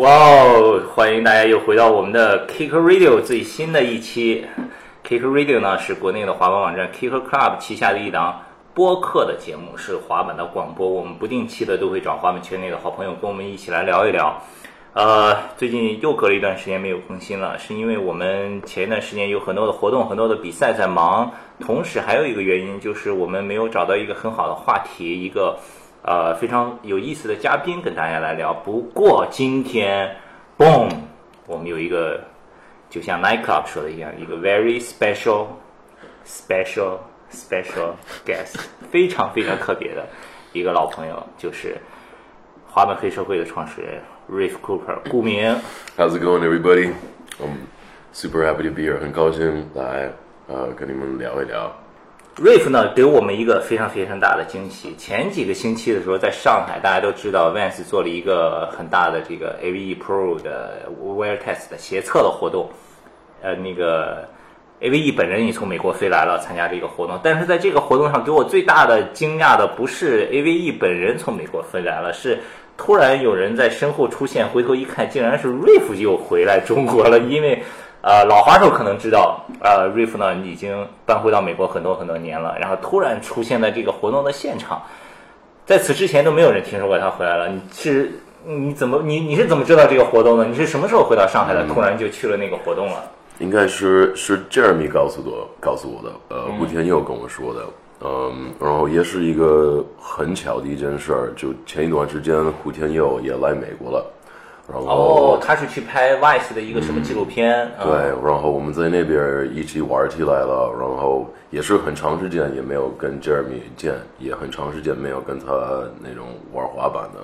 哇哦！欢迎大家又回到我们的 Kick Radio 最新的一期。Kick Radio 呢是国内的滑板网站 Kick Club 旗下的一档播客的节目，是滑板的广播。我们不定期的都会找滑板圈内的好朋友跟我们一起来聊一聊。呃，最近又隔了一段时间没有更新了，是因为我们前一段时间有很多的活动、很多的比赛在忙，同时还有一个原因就是我们没有找到一个很好的话题，一个。呃，非常有意思的嘉宾跟大家来聊。不过今天，boom，我们有一个，就像 Nightclub 说的一样，一个 very special special special guest，非常非常特别的一个老朋友，就是滑板黑社会的创始人 Riff Cooper，顾明。How's it going, everybody? I'm super happy to be here，很高兴来呃跟你们聊一聊。Riff 呢，给我们一个非常非常大的惊喜。前几个星期的时候，在上海，大家都知道 Vans 做了一个很大的这个 AVE Pro 的 Wear Test 的斜测的活动。呃，那个 AVE 本人也从美国飞来了参加这个活动。但是在这个活动上，给我最大的惊讶的不是 AVE 本人从美国飞来了，是突然有人在身后出现，回头一看，竟然是 Riff 又回来中国了，因为。呃，老滑手可能知道，呃，Riff 呢已经搬回到美国很多很多年了，然后突然出现在这个活动的现场，在此之前都没有人听说过他回来了。你是你怎么你你是怎么知道这个活动的？你是什么时候回到上海的？突然就去了那个活动了？应该是是 Jeremy 告诉我告诉我的，呃，胡天佑跟我说的，嗯，然后也是一个很巧的一件事儿，就前一段时间胡天佑也来美国了。哦，他是去拍 Vice 的一个什么纪录片？对，然后我们在那边一起玩起来了，然后也是很长时间也没有跟 Jeremy 见，也很长时间没有跟他那种玩滑板的。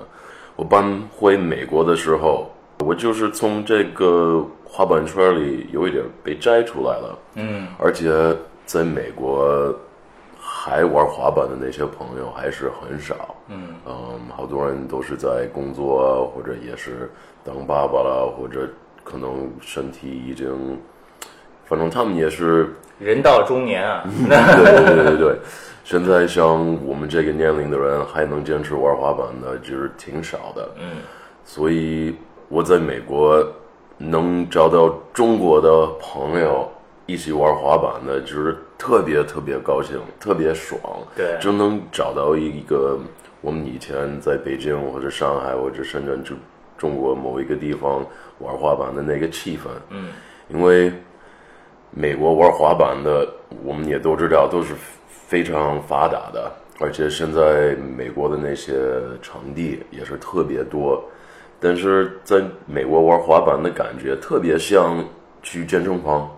我搬回美国的时候，我就是从这个滑板圈里有一点被摘出来了。嗯，而且在美国还玩滑板的那些朋友还是很少。嗯嗯，好多人都是在工作或者也是。当爸爸了，或者可能身体已经，反正他们也是人到中年啊。对对对对对，现在像我们这个年龄的人还能坚持玩滑板的，就是挺少的。嗯，所以我在美国能找到中国的朋友一起玩滑板的，就是特别特别高兴，特别爽。对，就能找到一个我们以前在北京或者上海或者深圳就。中国某一个地方玩滑板的那个气氛，嗯，因为美国玩滑板的，我们也都知道都是非常发达的，而且现在美国的那些场地也是特别多。但是在美国玩滑板的感觉特别像去健身房，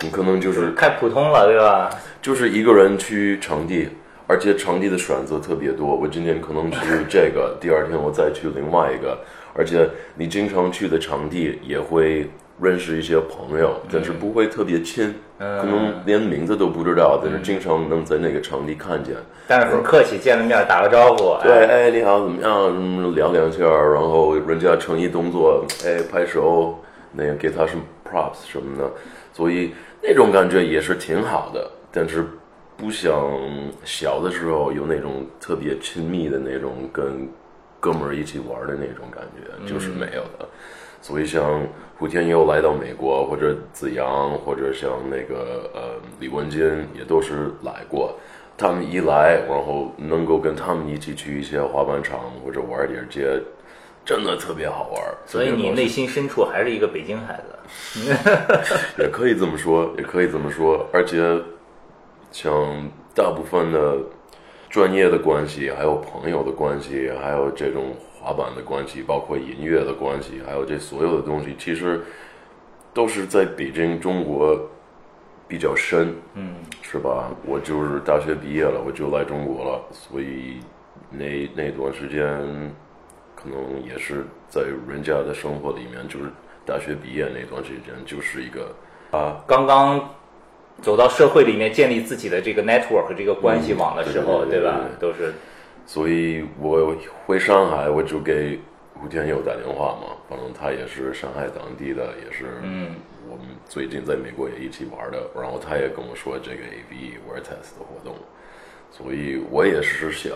你可能就是太普通了，对吧？就是一个人去场地，而且场地的选择特别多。我今天可能去这个，第二天我再去另外一个。而且你经常去的场地也会认识一些朋友，但是不会特别亲，可能连名字都不知道，但是经常能在那个场地看见。但是很客气，见了面打个招呼。对，哎，你好，怎么样？聊两下，然后人家诚意动作，哎，拍手，那个给他什么 props 什么的，所以那种感觉也是挺好的。但是不想小的时候有那种特别亲密的那种跟。哥们儿一起玩的那种感觉就是没有的，所以像胡天佑来到美国，或者子阳，或者像那个呃李文金，也都是来过。他们一来，然后能够跟他们一起去一些滑板场或者玩点街，真的特别好玩。所以你内心深处还是一个北京孩子，也可以这么说，也可以这么说。而且像大部分的。专业的关系，还有朋友的关系，还有这种滑板的关系，包括音乐的关系，还有这所有的东西，其实都是在北京、中国比较深，嗯，是吧？我就是大学毕业了，我就来中国了，所以那那段时间可能也是在人家的生活里面，就是大学毕业那段时间，就是一个啊，刚刚。走到社会里面，建立自己的这个 network 这个关系网的时候，对吧？都是。所以我回上海，我就给吴天佑打电话嘛。反正他也是上海当地的，也是。嗯。我们最近在美国也一起玩的，然后他也跟我说这个 AV Test 的活动，所以我也是想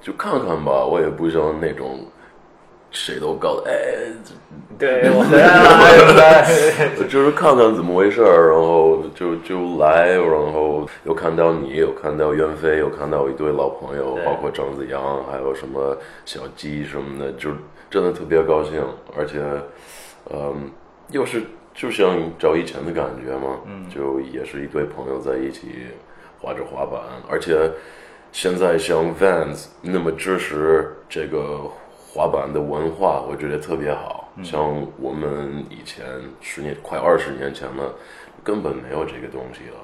就看看吧。我也不像那种谁都告诉哎，对 我回来了？就是看看怎么回事儿，然后就就来，然后又看到你，又看到袁飞，又看到一堆老朋友，包括张子阳，还有什么小鸡什么的，就真的特别高兴，而且，嗯，又是就像找以前的感觉嘛，嗯，就也是一堆朋友在一起滑着滑板，而且现在像 Vans 那么支持这个滑板的文化，我觉得特别好。像我们以前十年快二十年前了，根本没有这个东西了。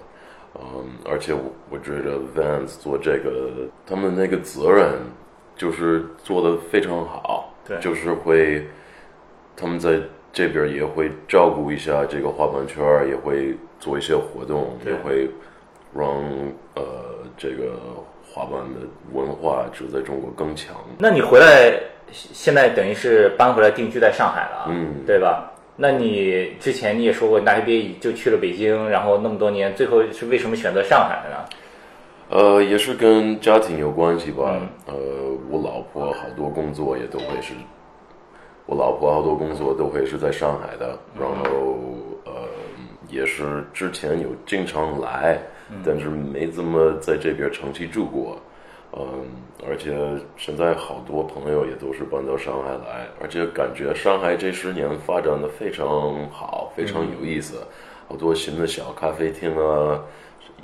嗯，而且我我觉得 Vans 做这个，他们那个责任就是做的非常好，对就是会他们在这边也会照顾一下这个滑板圈，也会做一些活动，也会让呃这个滑板的文化就在中国更强。那你回来，现在等于是搬回来定居在上海了，嗯对吧？那你之前你也说过，你大学毕业就去了北京，然后那么多年，最后是为什么选择上海的呢？呃，也是跟家庭有关系吧。嗯呃，我老婆好多工作也都会是，我老婆好多工作都会是在上海的，然后呃，也是之前有经常来，但是没怎么在这边长期住过。嗯，而且现在好多朋友也都是搬到上海来，而且感觉上海这十年发展的非常好，非常有意思，好多新的小咖啡厅啊，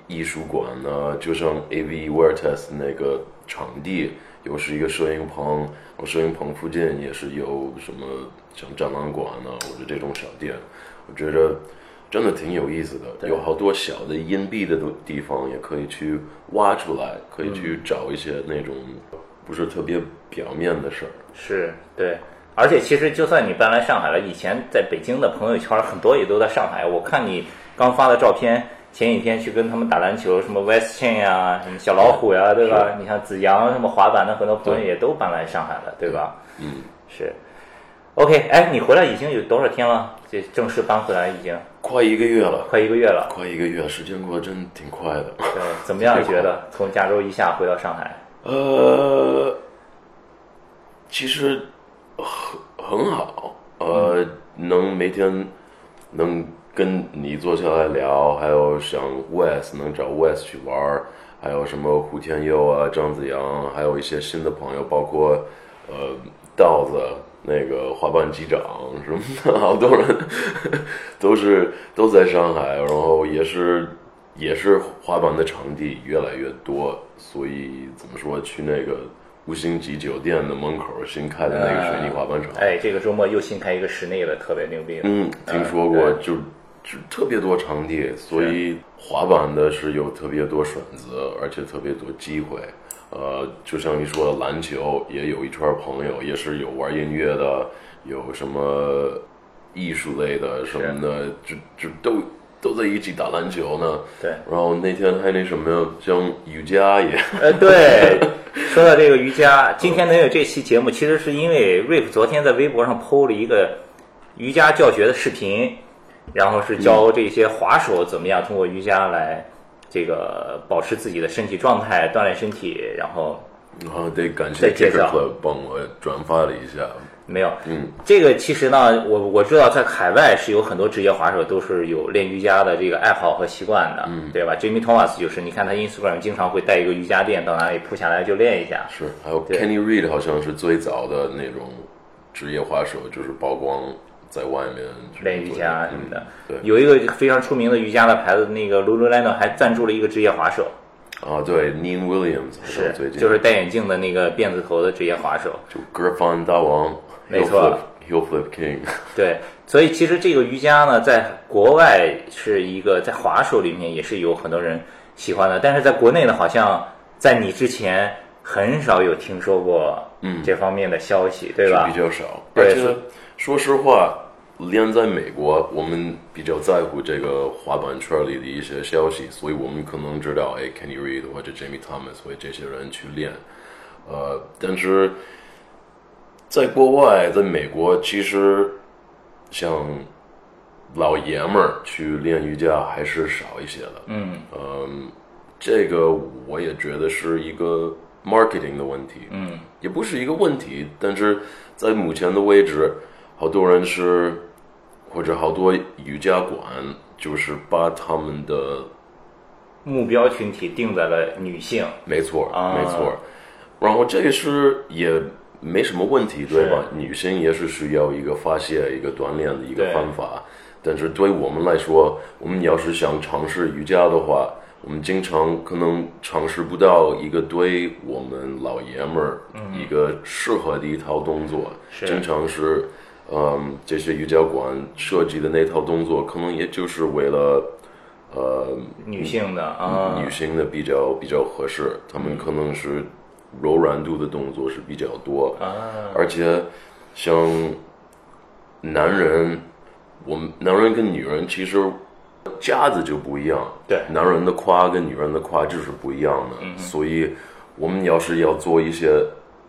艺术馆呢，就像 AV Wertes 那个场地，又是一个摄影棚，然后摄影棚附近也是有什么像展览馆呢，或者这种小店，我觉得真的挺有意思的，有好多小的隐蔽的地方也可以去挖出来，可以去找一些那种不是特别表面的事儿。是对，而且其实就算你搬来上海了，以前在北京的朋友圈很多也都在上海。我看你刚发的照片，前几天去跟他们打篮球，什么 West Chain 呀，什么小老虎呀，对吧？你像子阳什么滑板的很多朋友也都搬来上海了，对吧？嗯，是。OK，哎，你回来已经有多少天了？这正式搬回来已经快一个月了，快一个月了。快一个月，时间过得真挺快的。对，怎么样？觉得从加州一下回到上海？呃，其实很很好，呃，能每天能跟你坐下来聊，还有像 West 能找 West 去玩儿，还有什么胡天佑啊、张子阳，还有一些新的朋友，包括呃道子那个滑板机长什么的，好多人都是都在上海，然后也是也是滑板的场地越来越多，所以怎么说去那个五星级酒店的门口新开的那个水泥滑板场，哎，这个周末又新开一个室内的，特别牛逼。嗯，听说过，对就就特别多场地，所以滑板的是有特别多选择，而且特别多机会。呃，就像你说的，篮球也有一圈朋友，也是有玩音乐的，有什么艺术类的什么的，就就都都在一起打篮球呢。对，然后那天还那什么，像瑜伽也，呃，对，说到这个瑜伽，今天能有这期节目，其实是因为瑞夫昨天在微博上 PO 了一个瑜伽教学的视频，然后是教这些滑手怎么样通过瑜伽来这个保持自己的身体状态，锻炼身体，然后然后得感谢再介 Kicker 绍。Club 帮我转发了一下。没有，嗯，这个其实呢，我我知道在海外是有很多职业滑手都是有练瑜伽的这个爱好和习惯的，嗯，对吧？Jimmy Thomas 就是，你看他 Instagram 经常会带一个瑜伽垫到哪里铺下来就练一下，是，还有 Kenny Reed 好像是最早的那种职业滑手，就是曝光在外面练瑜伽什么的。有一个非常出名的瑜伽的牌子，那个 Lululemon 还赞助了一个职业滑手，啊，对，Neen Williams 好像最近就是戴眼镜的那个辫子头的职业滑手。就 Griffon 大王，没错 Heel Flip King，对，所以其实这个瑜伽呢，在国外是一个在滑手里面也是有很多人喜欢的，但是在国内呢，好像在你之前很少有听说过嗯这方面的消息，对吧比？较少。对而且说实话，连在美国，我们比较在乎这个滑板圈里的一些消息，所以我们可能知道，哎，Kenny Reed 或者 Jamie Thomas 或者这些人去练，呃，但是在国外，在美国，其实像老爷们儿去练瑜伽还是少一些的。嗯，嗯，这个我也觉得是一个 marketing 的问题，嗯，也不是一个问题，但是在目前的位置，好多人是或者好多瑜伽馆就是把他们的目标群体定在了女性，没错，啊没错。然后这个是也没什么问题，对吧？女性也是需要一个发泄、一个锻炼的一个方法。但是对我们来说，我们要是想尝试瑜伽的话，我们经常可能尝试不到一个对我们老爷们儿一个适合的一套动作。经常是，嗯，这些瑜伽馆设计的那套动作，可能也就是为了，呃，女性的啊，女性的比较比较合适，他们可能是柔软度的动作是比较多，啊，而且像男人，我们男人跟女人其实架子就不一样，对。男人的胯跟女人的胯就是不一样的，所以我们要是要做一些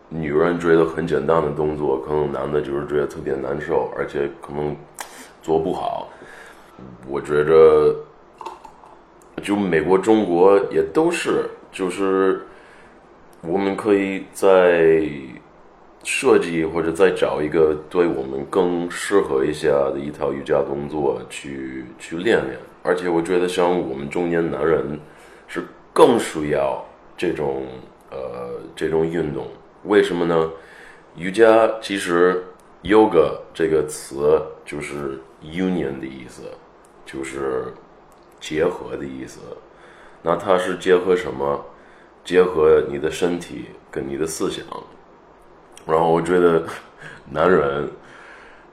女人觉得很简单的动作，可能男的就是觉得特别难受，而且可能做不好。我觉着，就美国、中国也都是，就是我们可以在设计或者再找一个对我们更适合一下的一套瑜伽动作去去练练。而且我觉得，像我们中年男人是更需要这种呃这种运动。为什么呢？瑜伽其实 yoga 这个词就是 union 的意思，就是结合的意思。那它是结合什么？结合你的身体跟你的思想。然后我觉得，男人，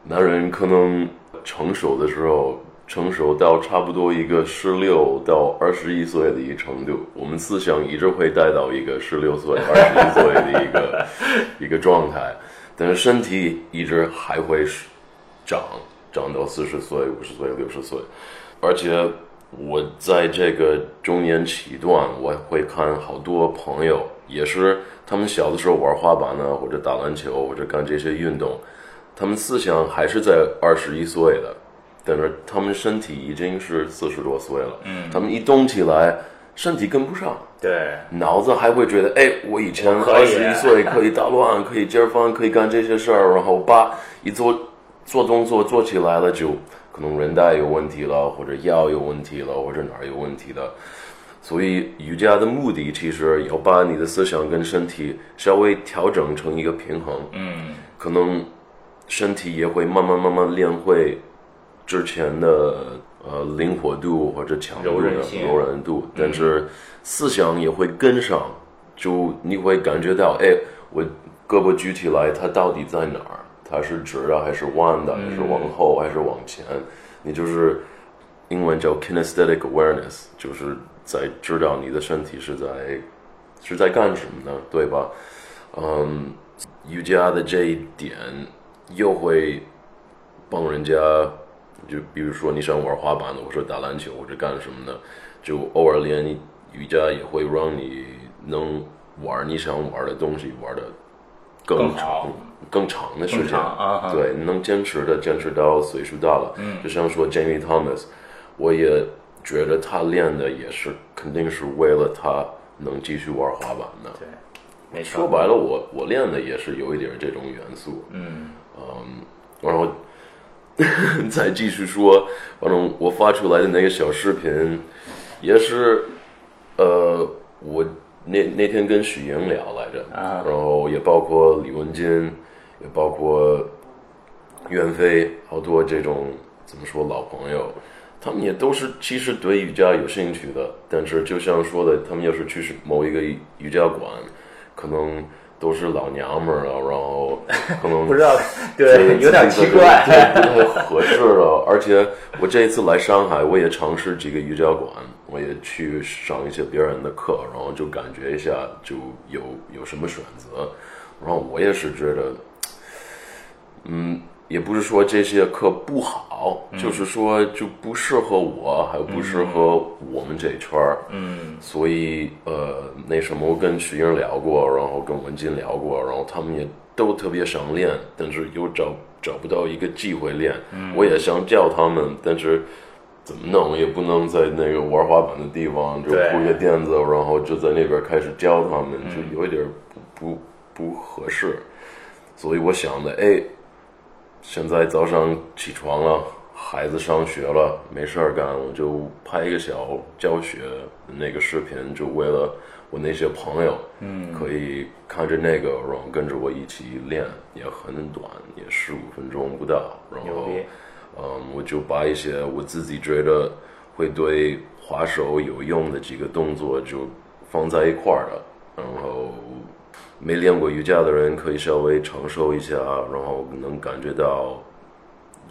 男人可能成熟的时候，成熟到差不多一个十六到二十一岁的一个程度，我们思想一直会带到一个十六岁、二十一岁的一个 一个状态，但是身体一直还会长，长到四十岁、五十岁、六十岁，而且我在这个中年期段，我会看好多朋友，也是他们小的时候玩滑板呢，或者打篮球，或者干这些运动，他们思想还是在二十一岁的，但是他们身体已经是四十多岁了，嗯，他们一动起来，身体跟不上，对，脑子还会觉得，哎，我以前二十一岁可以打乱，可以接翻，可以干这些事儿，然后吧一做做动作做起来了，就可能韧带有问题了，或者腰有问题了，或者哪儿有问题的。所以瑜伽的目的其实要把你的思想跟身体稍微调整成一个平衡，嗯，可能身体也会慢慢慢慢练会之前的呃灵活度或者强度的柔韧柔韧度，但是思想也会跟上，就你会感觉到，哎，我胳膊举起来，它到底在哪儿？它是直的还是弯的？还是往后还是往前？你就是英文叫 kinesthetic awareness，就是在知道你的身体是在是在干什么呢，对吧？嗯，瑜伽的这一点又会帮人家，就比如说你想玩滑板的，或者打篮球，或者干什么的，就偶尔练瑜伽也会让你能玩你想玩的东西，玩的更长、更长的时间。啊对，能坚持的坚持到岁数大了。嗯，就像说 Jamie Thomas，我也觉得他练的也是肯定是为了他能继续玩滑板的。对，没错，说白了，我我练的也是有一点这种元素。嗯嗯，然后 再继续说，反正我发出来的那个小视频，也是，呃，我那那天跟许莹聊来着，啊然后也包括李文金，也包括袁飞，好多这种怎么说老朋友，他们也都是其实对瑜伽有兴趣的，但是就像说的，他们要是去某一个瑜伽馆，可能都是老娘们儿了，然后可能不知道，对，有点奇怪，对不太合适了。而且我这一次来上海，我也尝试几个瑜伽馆，我也去上一些别人的课，然后就感觉一下就有有什么选择。然后我也是觉得，嗯，也不是说这些课不好，就是说就不适合我，还不适合我们这一圈儿。嗯，所以呃，那什么，我跟徐英聊过，然后跟文金聊过，然后他们也都特别想练，但是又找找不到一个机会练。我也想教他们，但是怎么弄，也不能在那个玩滑板的地方就对铺一个垫子，然后就在那边开始教他们，就有一点不不不合适。所以我想的，哎，现在早上起床了，孩子上学了，没事儿干，我就拍一个小教学那个视频，就为了我那些朋友，嗯，可以看着那个，然后跟着我一起练，也很短，也十五分钟不到，然后，嗯，我就把一些我自己觉得会对滑手有用的几个动作就放在一块儿了，然后没练过瑜伽的人可以稍微承受一下，然后能感觉到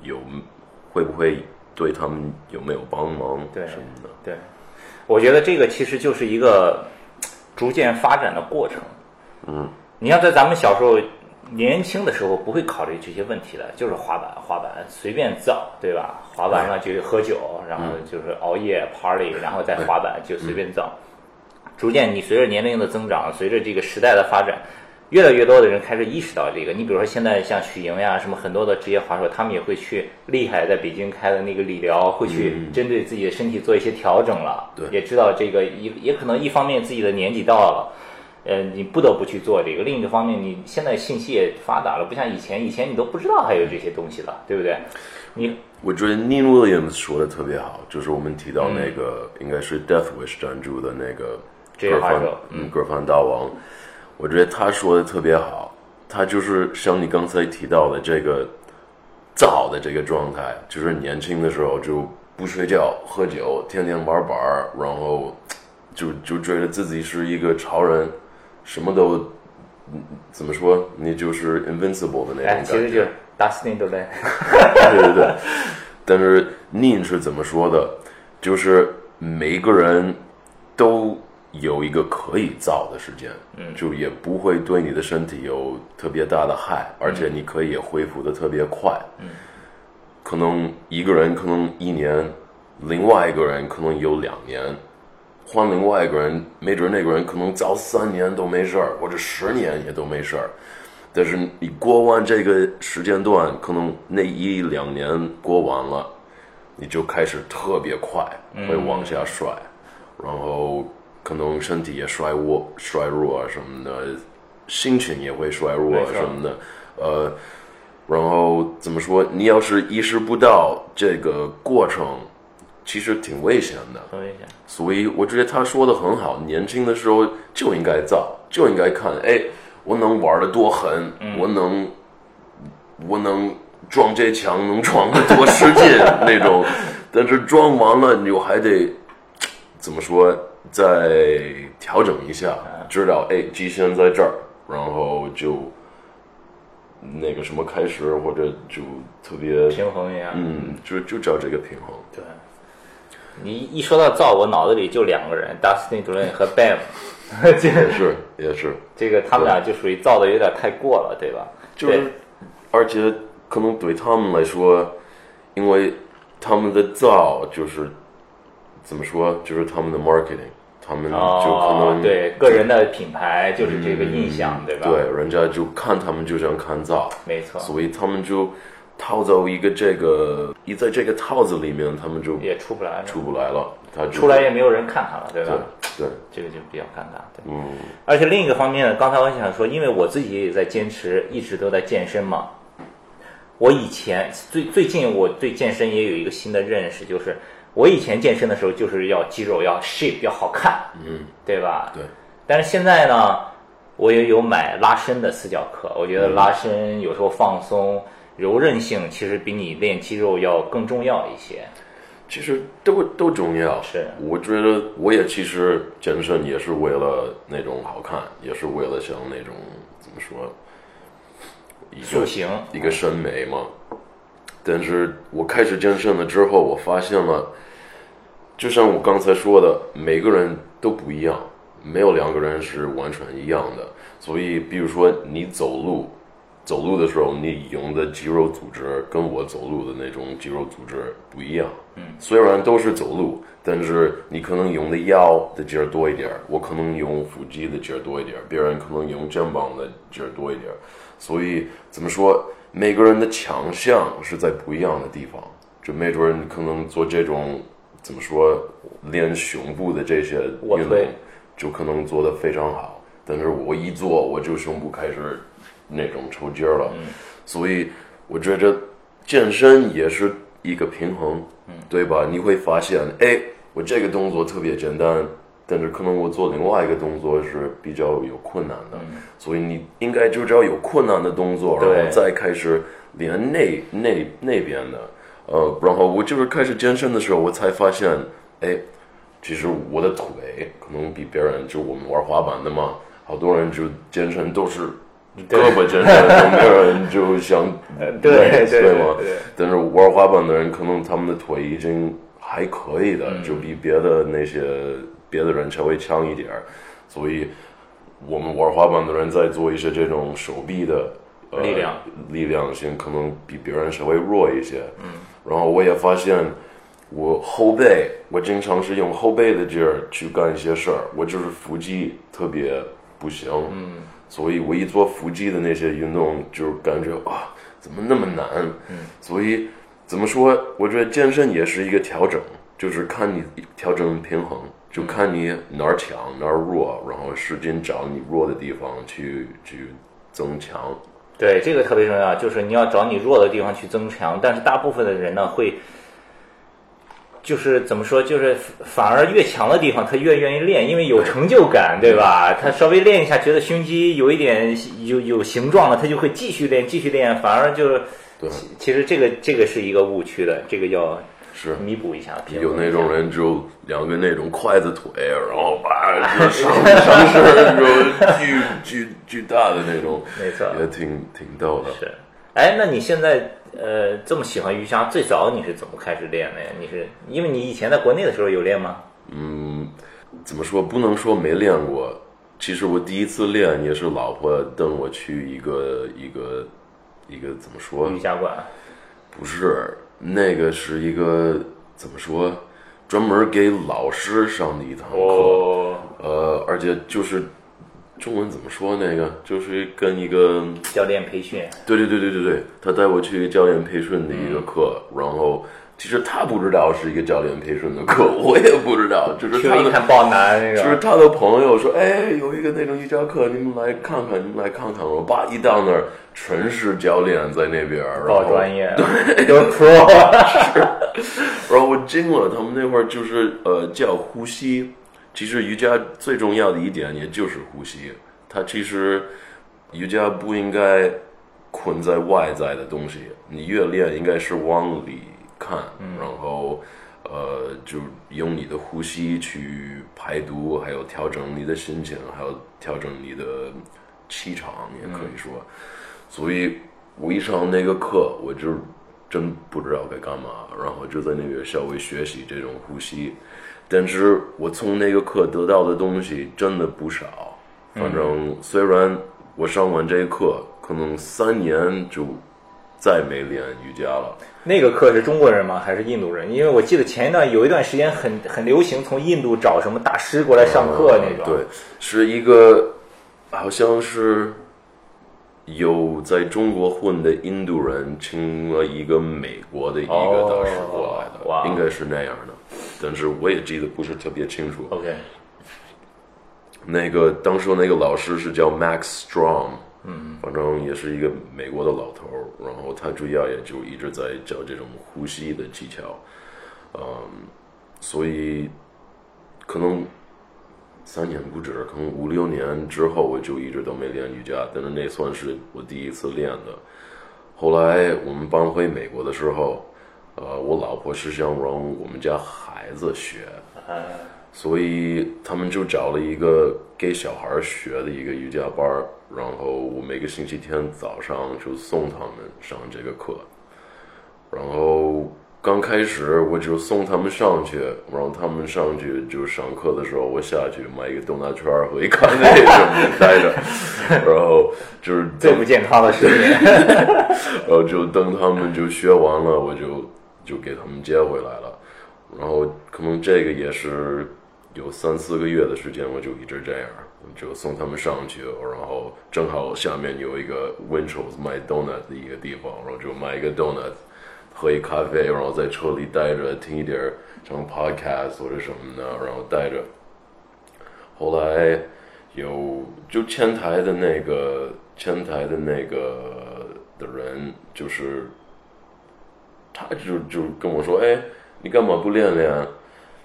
有会不会对他们有没有帮忙对什么的。对，我觉得这个其实就是一个 逐渐发展的过程。嗯，你要在咱们小时候年轻的时候，不会考虑这些问题的，就是滑板，滑板随便造，对吧？滑板上就喝酒，然后就是熬夜 party，然后再滑板就随便造。逐渐，你随着年龄的增长，随着这个时代的发展，越来越多的人开始意识到这个。你比如说，现在像许莹呀，什么很多的职业滑手，他们也会去厉害，在北京开的那个理疗，会去针对自己的身体做一些调整了。对也知道这个也也可能一方面自己的年纪到了。呃，你不得不去做这个。另一个方面，你现在信息也发达了，不像以前，以前你都不知道还有这些东西了，对不对？你我觉得 Neen Williams 说的特别好，就是我们提到那个、应该是 Death Wish 赞助的那个职业滑手格范嗯，格范大王，我觉得他说的特别好，他就是像你刚才提到的这个早的这个状态，就是年轻的时候就不睡觉、喝酒，天天玩板儿，然后就就觉得自己是一个超人，什么都嗯怎么说，你就是 invincible 的那种哎，感觉。其实就是 Dustin 对不对？对对对，但是 Nin 是怎么说的？就是每个人都有一个可以造的时间，嗯，就也不会对你的身体有特别大的害，而且你可以恢复的特别快，嗯，可能一个人可能一年，另外一个人可能有两年。换另外一个人，没准那个人可能造三年都没事儿，或者十年也都没事儿。但是你过完这个时间段，可能那一两年过完了，你就开始特别快，会往下摔，然后可能身体也衰弱、衰弱啊什么的，心情也会衰弱啊什么的，呃，然后怎么说？你要是意识不到这个过程，其实挺危险的。很危险。所以我觉得他说的很好，年轻的时候就应该造，就应该看，哎，我能玩的多狠，我能，我能撞这墙能撞的多使劲 那种，但是撞完了你还得怎么说，再调整一下，知道哎极限在这儿，然后就那个什么开始，或者就特别平衡一下。嗯，就就找这个平衡。对，你一说到造，我脑子里就两个人，Dustin d r a n 和 Bam，也是也是。这个他们俩就属于造的有点太过了，对吧？就是对，而且可能对他们来说，因为他们的造就是怎么说，就是他们的 marketing，他们就可能、哦对个人的品牌就是这个印象，对吧？对，人家就看他们就像看造，没错，所以他们就套在一个这个一在这个套子里面，他们就也出不来了，出不来了。他就出来也没有人看他了，对吧？对对，这个就比较尴尬，对。嗯而且另一个方面呢，刚才我想说，因为我自己也在坚持，一直都在健身嘛。我以前最最近我对健身也有一个新的认识，就是我以前健身的时候就是要肌肉要 shape 要好看，嗯，对吧？对。但是现在呢，我也有买拉伸的私教课，我觉得拉伸有时候放松、柔韧性，其实比你练肌肉要更重要一些。其实都都重要。是我觉得我也其实健身也是为了那种好看，也是为了像那种怎么说，一个塑形一个审美嘛。但是我开始健身了之后，我发现了，就像我刚才说的，每个人都不一样，没有两个人是完全一样的。所以，比如说你走路，走路的时候，你用的肌肉组织跟我走路的那种肌肉组织不一样。嗯，虽然都是走路，但是你可能用的腰的劲儿多一点儿，我可能用腹肌的劲儿多一点儿，别人可能用肩膀的劲儿多一点儿。所以怎么说，每个人的强项是在不一样的地方，就没准你可能做这种怎么说练胸部的这些运动，就可能做得非常好。但是我一做，我就胸部开始那种抽筋儿了，所以我觉着健身也是一个平衡，对吧？你会发现，哎，我这个动作特别简单，但是可能我做另外一个动作是比较有困难的，所以你应该就找有困难的动作，然后再开始练那那那边的。呃，然后我就是开始健身的时候，我才发现，哎，其实我的腿可能比别人，就我们玩滑板的嘛，好多人就健身都是胳膊健身，有人就想 对累对对吗？但是玩滑板的人，可能他们的腿已经还可以的，嗯。就比别的那些别的人稍微强一点儿，所以我们玩滑板的人在做一些这种手臂的。呃力量。力量性可能比别人稍微弱一些，嗯，然后我也发现我后背，我经常是用后背的劲儿去干一些事儿，我就是腹肌特别不行，所以我一做腹肌的那些运动，就感觉啊，怎么那么难，所以怎么说？我觉得健身也是一个调整，就是看你调整平衡，就看你哪儿强哪儿弱，然后使劲找你弱的地方去去增强。对，这个特别重要，就是你要找你弱的地方去增强。但是大部分的人呢，会就是怎么说，就是反而越强的地方，他越愿意练，因为有成就感，对吧？他稍微练一下，觉得胸肌有一点有有形状了，他就会继续练，继续练，反而就对其其实这个这个是一个误区的，这个要是弥补一下。有那种人只有两个那种筷子腿，然后把 就上上身就巨 巨巨大的那种，没错也挺挺逗的。是，哎，那你现在呃这么喜欢瑜伽，最早你是怎么开始练的呀？你是因为你以前在国内的时候有练吗？嗯怎么说？不能说没练过。其实我第一次练也是老婆带我去一个一个一个怎么说？瑜伽馆。不是，那个是一个怎么说？专门给老师上的一堂课。哦，呃，而且就是中文怎么说？那个就是跟一个教练培训。对对对对对对，他带我去教练培训的一个课，然后其实他不知道是一个教练培训的课，我也不知道，就是他的看爆男那就是，他的朋友说，哎，有一个那种瑜伽课，你们来看看，你们来看看。我爸一到那儿，全是教练在那边，然后 专业，都是 pro。然后我惊了，他们那会儿就是呃叫呼吸。其实瑜伽最重要的一点也就是呼吸。它其实瑜伽不应该困在外在的东西，你越练应该是往里看，然后呃就用你的呼吸去排毒，还有调整你的心情，还有调整你的气场，也可以说。所以我一上那个课，我就真不知道该干嘛，然后就在那个稍微学习这种呼吸。但是我从那个课得到的东西真的不少。反正虽然我上完这个课，可能三年就再没练瑜伽了。那个课是中国人吗？还是印度人？因为我记得前一段有一段时间很很流行，从印度找什么大师过来上课那种。对，是一个好像是有在中国混的印度人请了一个美国的一个大师过来的，应该是那样的，但是我也记得不是特别清楚。OK，那个当时那个老师是叫 Max Strong，嗯，反正也是一个美国的老头儿，然后他主要也就一直在教这种呼吸的技巧，嗯，所以可能三年不止，可能五六年之后我就一直都没练瑜伽，但是那算是我第一次练的。后来我们搬回美国的时候，呃，我老婆是想让我们家孩子学，所以他们就找了一个给小孩学的一个瑜伽班，然后我每个星期天早上就送他们上这个课，然后刚开始我就送他们上去，然后他们上去就上课的时候，我下去买一个动画圈和一咖啡什么的待着，然后就是最不健康的训练。然后就等他们就学完了，我就就给他们接回来了。然后可能这个也是有三四个月的时间，我就一直这样，就送他们上去，然后正好下面有一个 Winchell's 卖 donut 的一个地方，然后就买一个 donut，喝一咖啡，然后在车里待着听一点什么 podcast 或者什么的，然后待着。后来有就前台的那个前台的那个的人，就是他就就跟我说：“哎，你干嘛不练练？”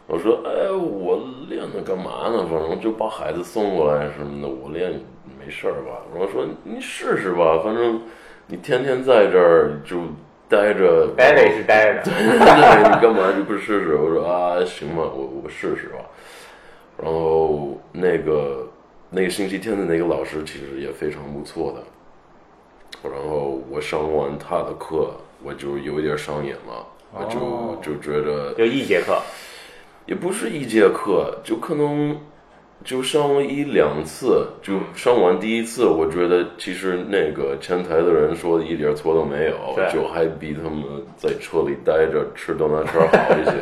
我说：“哎，我练它干嘛呢？反正就把孩子送过来什么的，我练没事儿吧。”然后说：“你试试吧，反正你天天在这儿就待着，待着也是待着。对，你干嘛就不试试？”我说：“啊，行吧，我我试试吧。”然后那个那个星期天的那个老师其实也非常不错的。然后我上完他的课，我就有一点上瘾了，我就就觉得就一节课，也不是一节课，就可能就上了一两次，就上完第一次，我觉得其实那个前台的人说的一点错都没有，就还比他们在车里待着吃豆奶圈好一些，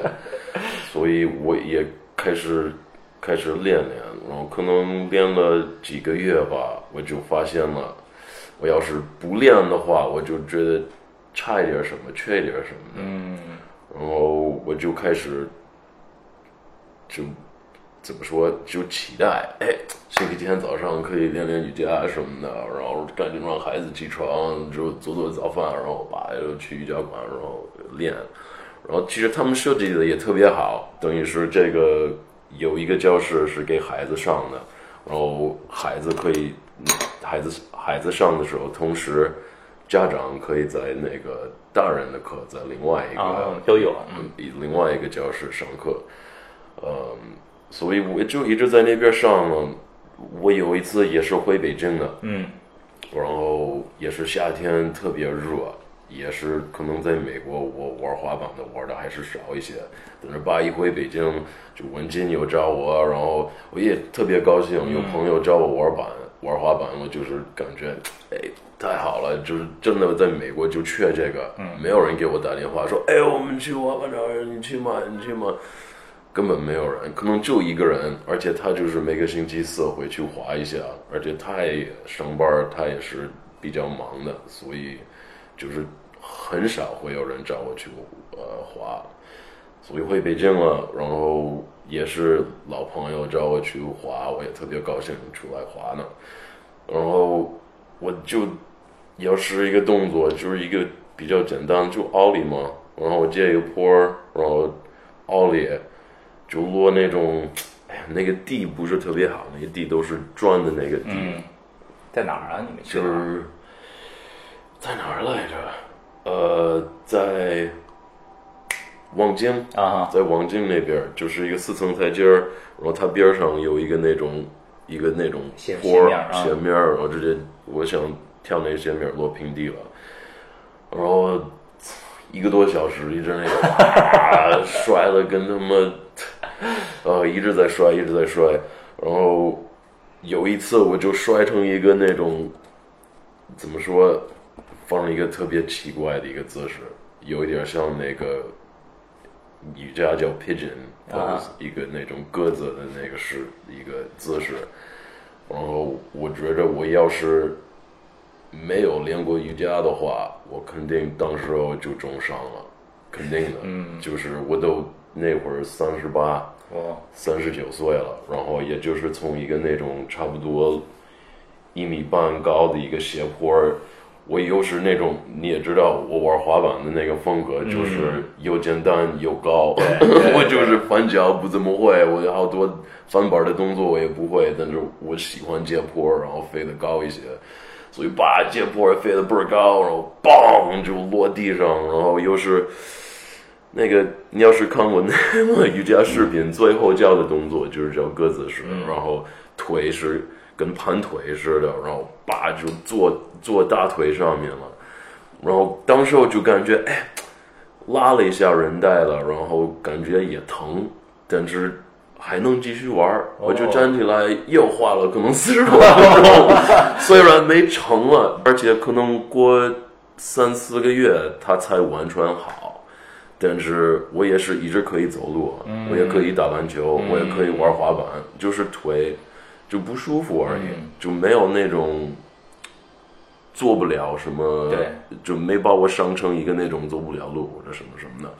所以我也开始。开始练练，然后可能练了几个月吧，我就发现了，我要是不练的话，我就觉得差一点什么，缺一点什么的。嗯。然后我就开始就怎么说，就期待，哎，星期天早上可以练练瑜伽什么的，然后赶紧让孩子起床，就做做早饭，然后爸又去瑜伽馆，然后练。然后其实他们设计的也特别好，等于是这个。有一个教室是给孩子上的，然后孩子可以，孩子孩子上的时候，同时家长可以在那个大人的课在另外一个都有，嗯，另外一个教室上课，嗯，所以我就一直在那边上了。我有一次也是回北京的，嗯，然后也是夏天特别热。也是可能在美国，我玩滑板的玩的还是少一些。等着爸一回北京，就文静又找我，然后我也特别高兴，有朋友找我玩板玩滑板，我就是感觉，哎，太好了，就是真的在美国就缺这个，没有人给我打电话说，哎，我们去滑板场，你去吗？你去吗？根本没有人，可能就一个人，而且他就是每个星期四会去滑一下，而且他也上班，他也是比较忙的，所以。就是很少会有人找我去呃滑，所以回北京了，然后也是老朋友找我去滑，我也特别高兴出来滑呢。然后我就要试一个动作，就是一个比较简单，就奥利嘛。然后我接一个坡，然后奥利就落那种，哎呀，那个地不是特别好，那个地都是砖的那个地。在哪儿啊？你们就是。在哪儿来着？呃，在望京啊，在望京那边，就是一个四层台阶儿，然后它边上有一个那种一个那种坡斜面儿，然后直接我想跳那个斜面落平地了，然后一个多小时一直那个 摔的跟他妈呃一直在摔一直在摔，然后有一次我就摔成一个那种怎么说？放了一个特别奇怪的一个姿势，有一点像那个瑜伽叫 pigeon pose，一个那种鸽子的那个是一个姿势。然后我觉着我要是没有练过瑜伽的话，我肯定当时候就重伤了，肯定的。嗯，就是我都那会儿三十八，三十九岁了，然后也就是从一个那种差不多一米半高的一个斜坡。我又是那种你也知道，我玩滑板的那个风格，就是又简单又高。我就是翻脚不怎么会，我有好多翻板的动作我也不会，但是我喜欢接坡，然后飞得高一些，所以把接坡飞得倍儿高，然后嘣就落地上，然后又是那个你要是看过那个瑜伽视频，最后教的动作就是叫鸽子式，然后腿是。跟盘腿似的，然后叭就坐坐大腿上面了，然后当时我就感觉哎，拉了一下韧带了，然后感觉也疼，但是还能继续玩我就站起来又花了可能四十多分钟，虽然没成了，而且可能过三四个月它才完全好，但是我也是一直可以走路，我也可以打篮球，我也可以玩滑板，就是腿。就不舒服而已，就没有那种做不了什么，就没把我伤成一个那种走不了路或者什么什么的。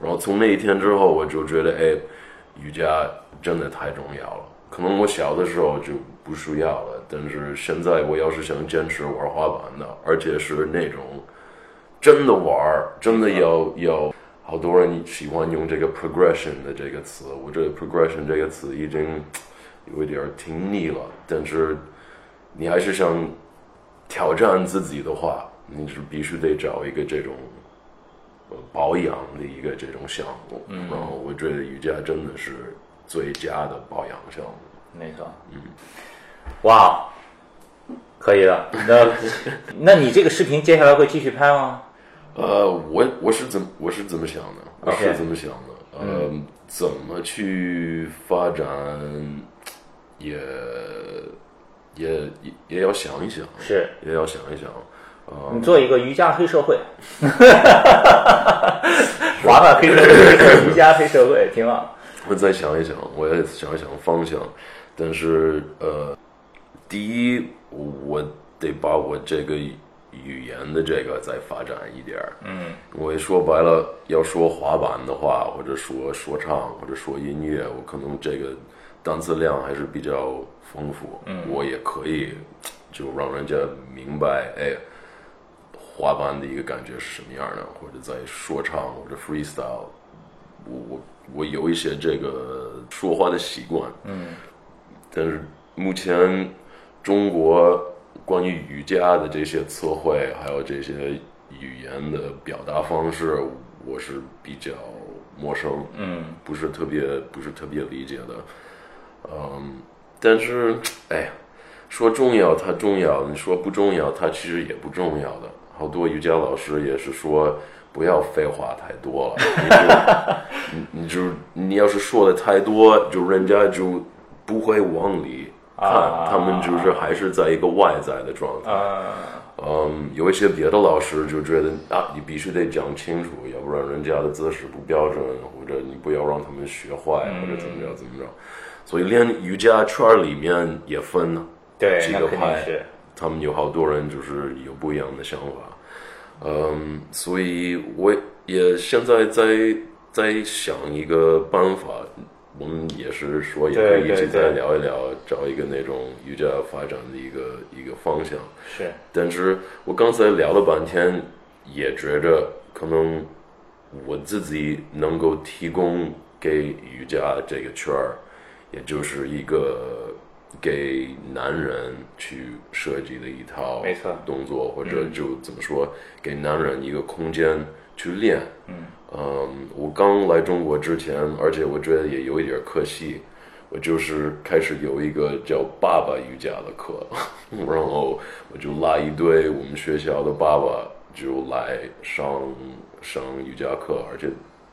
然后从那一天之后，我就觉得，哎，瑜伽真的太重要了。可能我小的时候就不需要了，但是现在我要是想坚持玩滑板的，而且是那种真的玩儿，真的要要。好多人喜欢用这个 progression 的这个词，我觉得 progression 这个词已经有一点听腻了。但是你还是想挑战自己的话，你是必须得找一个这种保养的一个这种项目。嗯然后我觉得瑜伽真的是最佳的保养项目。没错，嗯，哇，可以了。那 那你这个视频接下来会继续拍吗？呃，我我是怎我是怎么想的？我是怎么想的？呃，怎么去发展，也也也也要想一想，是也要想一想。呃，你做一个瑜伽黑社会，滑板黑社会，瑜伽黑社会，挺好。我再想一想，我也想一想方向。但是呃，第一，我得把我这个。语言的这个再发展一点儿，嗯，我一说白了，要说滑板的话，或者说说唱，或者说音乐，我可能这个单词量还是比较丰富，嗯，我也可以就让人家明白，哎，滑板的一个感觉是什么样的，或者在说唱或者 freestyle，我我我有一些这个说话的习惯，嗯，但是目前中国。关于瑜伽的这些词汇，还有这些语言的表达方式，我是比较陌生，嗯，不是特别不是特别理解的，嗯，但是哎，说重要它重要，你说不重要它其实也不重要的。好多瑜伽老师也是说不要废话太多了，你 你就你要是说的太多，就人家就不会往里。看，他们就是还是在一个外在的状态。嗯，有一些别的老师就觉得啊，你必须得讲清楚，要不然人家的姿势不标准，或者你不要让他们学坏，或者怎么着怎么着。所以连瑜伽圈里面也分几个派，他们有好多人就是有不一样的想法。嗯，所以我也现在在在想一个办法。我们也是说，也可以一起再聊一聊，找一个那种瑜伽发展的一个一个方向。是，但是我刚才聊了半天，也觉着可能我自己能够提供给瑜伽这个圈儿，也就是一个给男人去设计的一套没错动作，或者就怎么说，给男人一个空间去练。嗯。嗯，我刚来中国之前，而且我觉得也有一点可惜，我就是开始有一个叫“爸爸瑜伽”的课，然后我就拉一堆我们学校的爸爸就来上上瑜伽课，而且。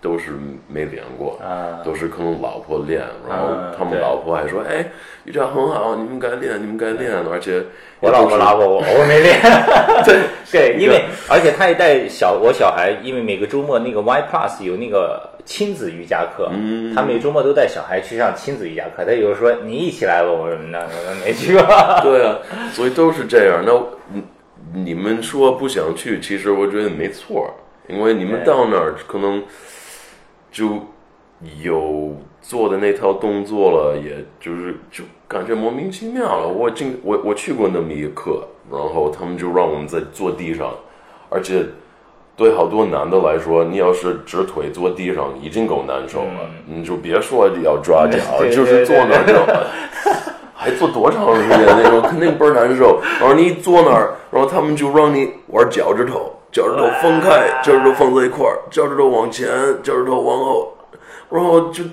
都是没练过，都是可能老婆练，然后他们老婆还说：“哎，瑜伽很好，你们该练，你们该练。”而且我老婆拉过我，我没练。对 对，因为而且他也带小我小孩，因为每个周末那个 Y Plus 有那个亲子瑜伽课，他每周末都带小孩去上亲子瑜伽课。他有时候说：“你一起来吧。”我说：“那那没去过。”对啊，所以都是这样。那你们说不想去，其实我觉得没错，因为你们到那儿可能。就有做的那套动作了，也就是就感觉莫名其妙了。我进我我去过那么一个课，然后他们就让我们在坐地上，而且对好多男的来说，你要是直腿坐地上已经够难受了，你就别说要抓脚，就是坐那儿就还坐多长时间那种，肯定倍儿难受。然后你坐那儿，然后他们就让你玩脚趾头。脚趾头分开，脚趾头放在一块儿，脚趾头往前，脚趾头往后，然后就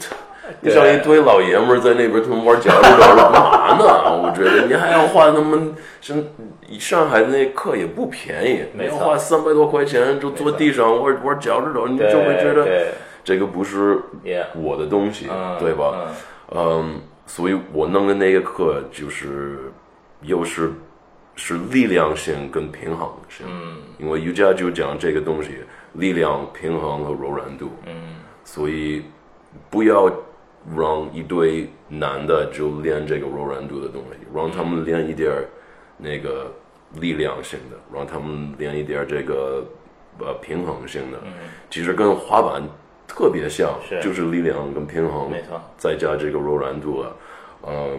你像一堆老爷们儿在那边，他们玩脚趾头干嘛呢？我觉得你还要花他们，像上海的那课也不便宜，你要花三百多块钱就坐地上玩玩脚趾头，你就会觉得这个不是我的东西，对吧？嗯，所以我弄的那个课就是又是。是力量性跟平衡性，嗯，因为瑜伽就讲这个东西，力量、平衡和柔软度，嗯，所以不要让一堆男的就练这个柔软度的东西，让他们练一点那个力量性的，让他们练一点这个呃平衡性的，嗯。其实跟滑板特别像，是。就是力量跟平衡，没错，再加这个柔软度啊，嗯，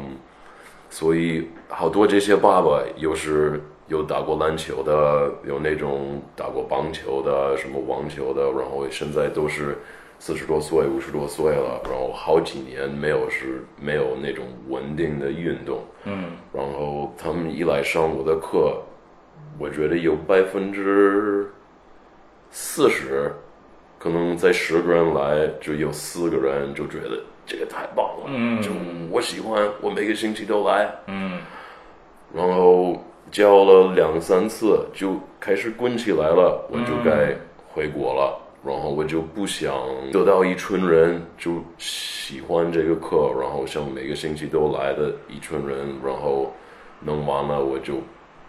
所以好多这些爸爸又是有打过篮球的，有那种打过棒球的，什么网球的，然后现在都是四十多岁、五十多岁了，然后好几年没有是没有那种稳定的运动，嗯，然后他们一来上我的课，我觉得有百分之四十，可能在十个人来，就有四个人就觉得这个太棒了，嗯。就我喜欢，我每个星期都来，嗯，然后教了两三次就开始滚起来了，我就该回国了。然后我就不想得到一群人就喜欢这个课，然后像每个星期都来的一群人，然后弄完了我就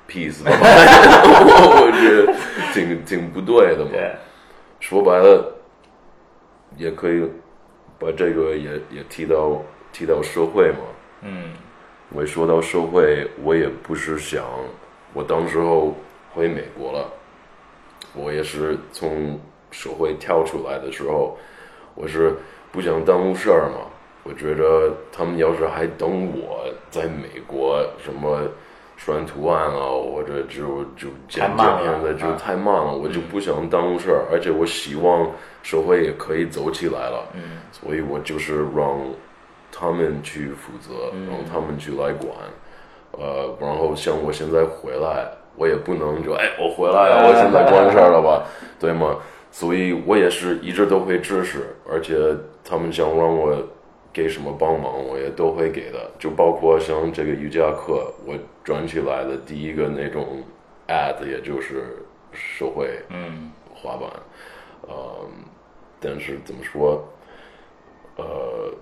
peace 了，我觉得挺挺不对的嘛。对，说白了，也可以把这个也也提到提到社会嘛。嗯我一说到社会，我也不是想，我当时候回美国了，我也是从社会跳出来的时候，我是不想耽误事儿嘛。我觉得他们要是还等我在美国什么刷图案啊，或者就就剪剪片子就啊。太慢了，我就不想耽误事儿，而且我希望社会也可以走起来了，嗯。所以我就是让他们去负责，让他们去来管，呃，然后像我现在回来，我也不能就哎我回来了，我现在关事儿了吧，对吗？所以我也是一直都会支持，而且他们想让我给什么帮忙，我也都会给的，就包括像这个瑜伽课，我转起来的第一个那种 ad，也就是社会嗯滑板，呃，但是怎么说，呃，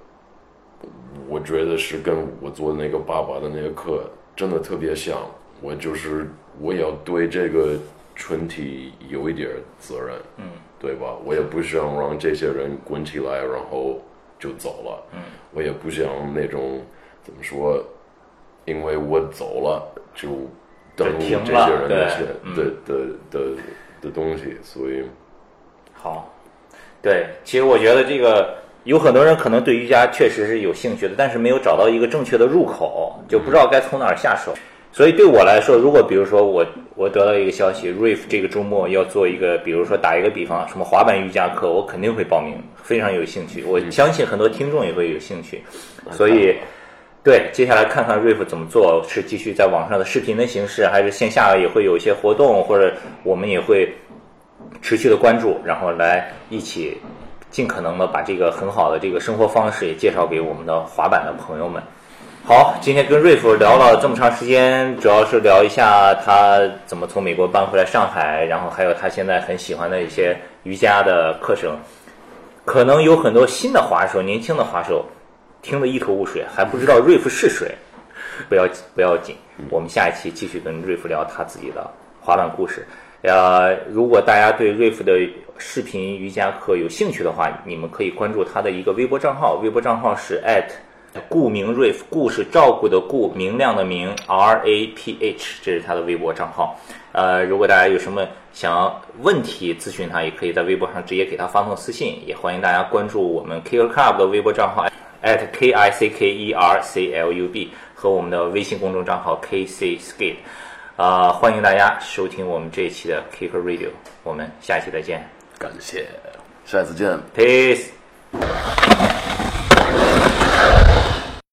我觉得是跟我做那个爸爸的那个课真的特别像。我就是我要对这个群体有一点责任，嗯，对吧？我也不想让这些人滚起来，然后就走了。嗯，我也不想那种怎么说，因为我走了就耽误这些人的钱的的的的东西，所以。好，对，其实我觉得这个有很多人可能对瑜伽确实是有兴趣的，但是没有找到一个正确的入口，就不知道该从哪儿下手。所以对我来说，如果比如说我我得到一个消息，Riff 这个周末要做一个，比如说打一个比方，什么滑板瑜伽课，我肯定会报名，非常有兴趣。我相信很多听众也会有兴趣，所以。对，接下来看看 Riff 怎么做，是继续在网上的视频的形式，还是线下也会有一些活动，或者我们也会持续的关注，然后来一起尽可能的把这个很好的这个生活方式也介绍给我们的滑板的朋友们。好，今天跟瑞夫聊了这么长时间，主要是聊一下他怎么从美国搬回来上海，然后还有他现在很喜欢的一些瑜伽的课程。可能有很多新的滑手、年轻的滑手听得一头雾水，还不知道瑞夫是谁。不要不要紧，我们下一期继续跟瑞夫聊他自己的滑板故事。呃，如果大家对瑞夫的视频瑜伽课有兴趣的话，你们可以关注他的一个微博账号，微博账号是 at 顾明瑞夫，顾是照顾的顾，明亮的明，R A P H，这是他的微博账号。呃，如果大家有什么想要问题咨询他，也可以在微博上直接给他发送私信，也欢迎大家关注我们 Kicker Club 的微博账号 at K I C K E R C L U B 和我们的微信公众账号 K C Skate。啊、欢迎大家收听我们这一期的 Kicker Radio，我们下期再见感谢，下次见。，Peace。